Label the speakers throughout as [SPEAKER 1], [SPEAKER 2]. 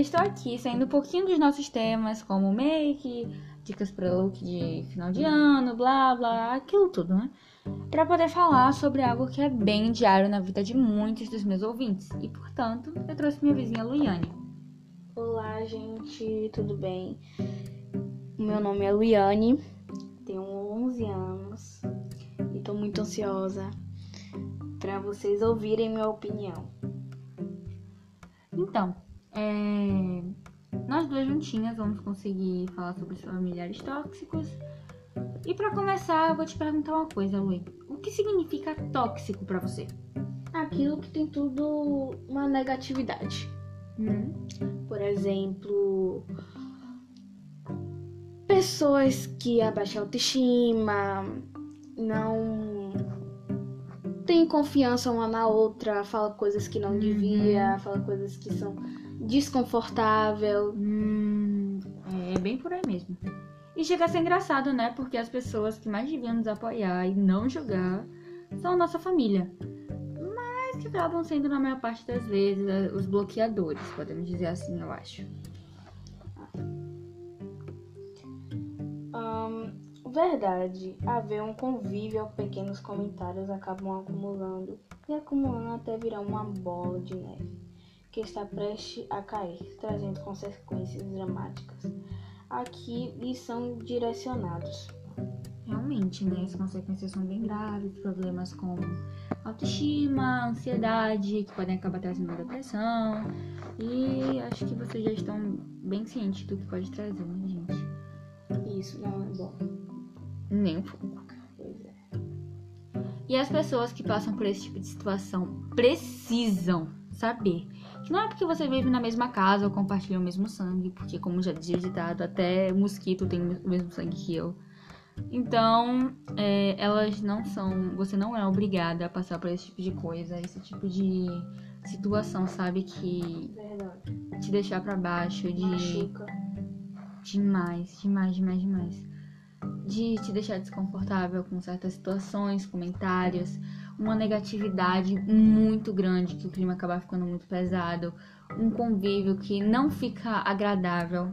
[SPEAKER 1] estou aqui saindo um pouquinho dos nossos temas, como make, dicas para look de final de ano, blá blá, aquilo tudo, né? Para poder falar sobre algo que é bem diário na vida de muitos dos meus ouvintes. E, portanto, eu trouxe minha vizinha Luiane.
[SPEAKER 2] Olá, gente, tudo bem? Meu nome é Luiane, tenho 11 anos e tô muito ansiosa para vocês ouvirem minha opinião.
[SPEAKER 1] Então, é... nós duas juntinhas vamos conseguir falar sobre os familiares tóxicos. E para começar, eu vou te perguntar uma coisa, Luí. O que significa tóxico para você?
[SPEAKER 2] Aquilo que tem tudo uma negatividade.
[SPEAKER 1] Hum?
[SPEAKER 2] Por exemplo, pessoas que abaixam a autoestima, não tem confiança uma na outra, fala coisas que não devia, fala coisas que são desconfortável.
[SPEAKER 1] Hum, é bem por aí mesmo. E chega a ser engraçado, né? Porque as pessoas que mais deviam nos apoiar e não julgar são a nossa família. Mas que acabam sendo, na maior parte das vezes, os bloqueadores, podemos dizer assim, eu acho.
[SPEAKER 2] Verdade, haver um convívio, pequenos comentários acabam acumulando e acumulando até virar uma bola de neve que está prestes a cair, trazendo consequências dramáticas. Aqui lhes são direcionados.
[SPEAKER 1] Realmente, né? As consequências são bem graves, problemas como autoestima, ansiedade, que podem acabar trazendo depressão. E acho que vocês já estão bem cientes do que pode trazer, né, gente?
[SPEAKER 2] Isso não é bom.
[SPEAKER 1] Nem um pouco.
[SPEAKER 2] Pois é.
[SPEAKER 1] E as pessoas que passam por esse tipo de situação precisam saber que não é porque você vive na mesma casa ou compartilha o mesmo sangue, porque, como já dizia ditado, até mosquito tem o mesmo sangue que eu. Então, é, elas não são. Você não é obrigada a passar por esse tipo de coisa, esse tipo de situação, sabe? Que
[SPEAKER 2] Verdade.
[SPEAKER 1] te deixar pra baixo, de.
[SPEAKER 2] Machuca.
[SPEAKER 1] Demais, demais, demais, demais. De te deixar desconfortável com certas situações, comentários, uma negatividade muito grande, que o clima acaba ficando muito pesado, um convívio que não fica agradável.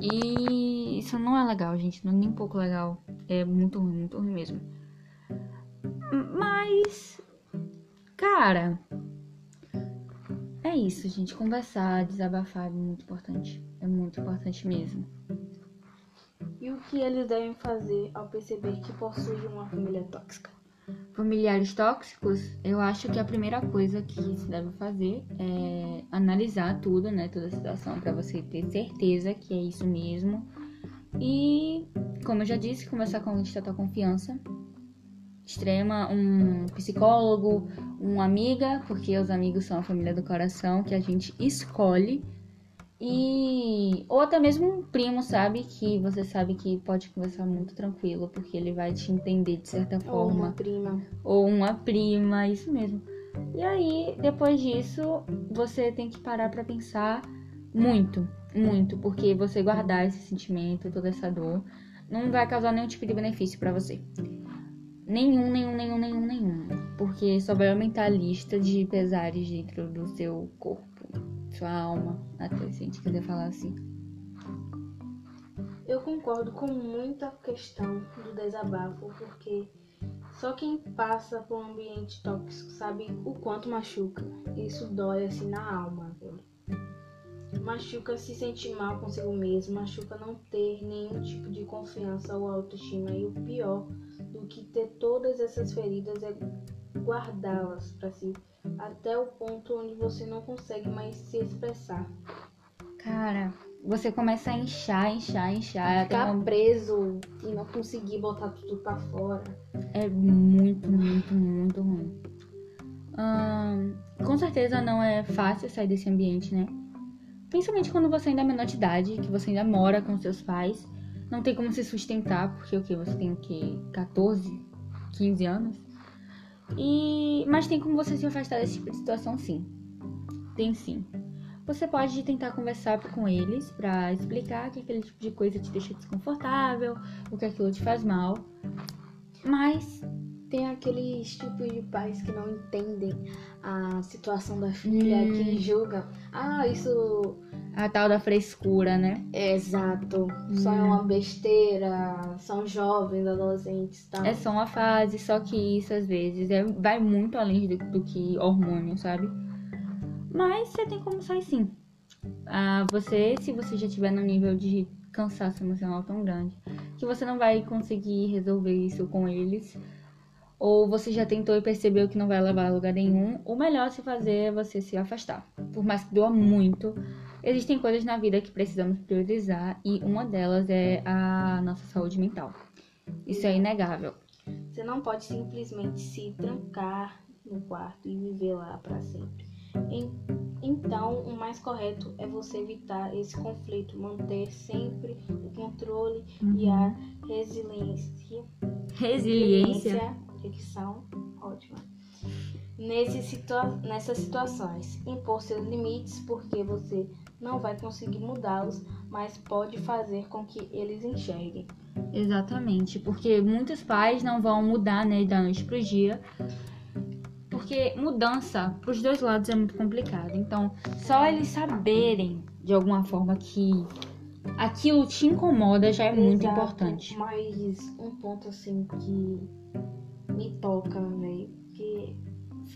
[SPEAKER 1] E isso não é legal, gente, não é nem um pouco legal. É muito ruim, muito ruim mesmo. Mas, cara, é isso, gente. Conversar, desabafar é muito importante. É muito importante mesmo.
[SPEAKER 2] E o que eles devem fazer ao perceber que possuem uma família tóxica?
[SPEAKER 1] Familiares tóxicos, eu acho que a primeira coisa que se deve fazer é analisar tudo, né? Toda a situação, pra você ter certeza que é isso mesmo. E, como eu já disse, conversar com alguém de total confiança. Extrema, um psicólogo, uma amiga, porque os amigos são a família do coração que a gente escolhe. E ou até mesmo um primo, sabe? Que você sabe que pode conversar muito tranquilo, porque ele vai te entender de certa
[SPEAKER 2] Ou
[SPEAKER 1] forma
[SPEAKER 2] uma prima.
[SPEAKER 1] ou uma prima, isso mesmo. E aí, depois disso, você tem que parar pra pensar muito, muito, porque você guardar esse sentimento, toda essa dor, não vai causar nenhum tipo de benefício pra você. Nenhum, nenhum, nenhum, nenhum, nenhum. Porque só vai aumentar a lista de pesares dentro do seu corpo, sua alma, até se a gente quiser falar assim.
[SPEAKER 2] Eu concordo com muita questão do desabafo, porque só quem passa por um ambiente tóxico sabe o quanto machuca. Isso dói assim na alma. Machuca se sentir mal consigo mesmo, machuca não ter nenhum tipo de confiança ou autoestima. E o pior do que ter todas essas feridas é guardá-las pra si, até o ponto onde você não consegue mais se expressar.
[SPEAKER 1] Cara, você começa a inchar, inchar, inchar.
[SPEAKER 2] Ficar
[SPEAKER 1] uma-
[SPEAKER 2] preso e não conseguir botar tudo pra fora.
[SPEAKER 1] É muito, muito, muito ruim. Ahn, com certeza não é fácil sair desse ambiente, né? Principalmente quando você ainda é menor de idade, que você ainda mora com seus pais. Não tem como se sustentar, porque o que? Você tem o quê? 14, 15 anos? E... Mas tem como você se afastar desse tipo de situação, sim. Tem sim. Você pode tentar conversar com eles pra explicar que aquele tipo de coisa te deixa desconfortável, ou que aquilo te faz mal. Mas
[SPEAKER 2] Tem aqueles tipos de pais que não entendem a situação da filha,
[SPEAKER 1] Hum.
[SPEAKER 2] que julgam. Ah, isso
[SPEAKER 1] A tal da frescura, né?
[SPEAKER 2] Exato. Só é uma besteira, são jovens, adolescentes, tá?
[SPEAKER 1] É só uma fase, só que isso às vezes é, vai muito além do, do que hormônio, sabe? Mas você tem como sair sim. Ah, você, se você já estiver no nível de cansaço emocional tão grande, que você não vai conseguir resolver isso com eles, ou você já tentou e percebeu que não vai levar a lugar nenhum, o melhor a se fazer é você se afastar. Por mais que doa muito, existem coisas na vida que precisamos priorizar e uma delas é a nossa saúde mental. Isso é inegável.
[SPEAKER 2] Você não pode simplesmente se trancar no quarto e viver lá para sempre. Então, o mais correto é você evitar esse conflito, manter sempre o controle uhum. e a resiliência.
[SPEAKER 1] Resiliência.
[SPEAKER 2] Dicção, ótima. Nesse situa nessas situações, impor seus limites, porque você não vai conseguir mudá-los, mas pode fazer com que eles enxerguem.
[SPEAKER 1] Exatamente, porque muitos pais não vão mudar né, da noite pro dia porque mudança para os dois lados é muito complicado. Então, só eles saberem de alguma forma que aquilo te incomoda já é Exato, muito importante.
[SPEAKER 2] Mas um ponto assim que me toca, velho, que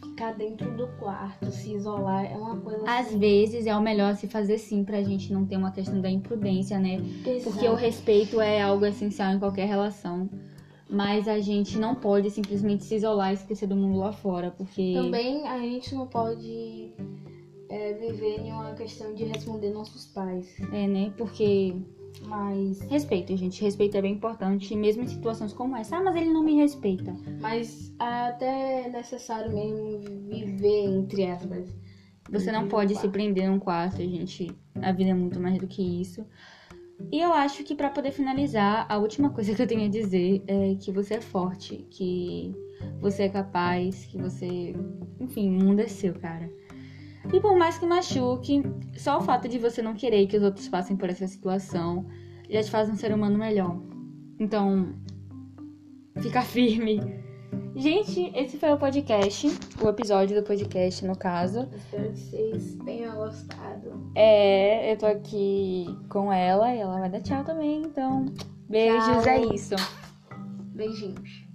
[SPEAKER 2] ficar dentro do quarto, se isolar é uma coisa
[SPEAKER 1] Às
[SPEAKER 2] assim...
[SPEAKER 1] vezes é o melhor se fazer sim pra gente não ter uma questão da imprudência, né?
[SPEAKER 2] Exato.
[SPEAKER 1] Porque o respeito é algo essencial em qualquer relação mas a gente não pode simplesmente se isolar e esquecer do mundo lá fora, porque.
[SPEAKER 2] Também a gente não pode é, viver em uma questão de responder nossos pais.
[SPEAKER 1] É, né? Porque.
[SPEAKER 2] Mas.
[SPEAKER 1] Respeito, gente. Respeito é bem importante, mesmo em situações como essa. Ah, mas ele não me respeita.
[SPEAKER 2] Mas até é necessário mesmo viver, entre aspas.
[SPEAKER 1] Você não pode se prender num quarto, gente. A vida é muito mais do que isso. E eu acho que para poder finalizar, a última coisa que eu tenho a dizer é que você é forte, que você é capaz, que você. Enfim, o mundo é seu, cara. E por mais que machuque, só o fato de você não querer que os outros passem por essa situação já te faz um ser humano melhor. Então, fica firme Gente, esse foi o podcast, o episódio do podcast, no caso.
[SPEAKER 2] Espero que vocês tenham gostado.
[SPEAKER 1] É, eu tô aqui com ela e ela vai dar tchau também, então beijos, tchau. é isso.
[SPEAKER 2] Beijinhos.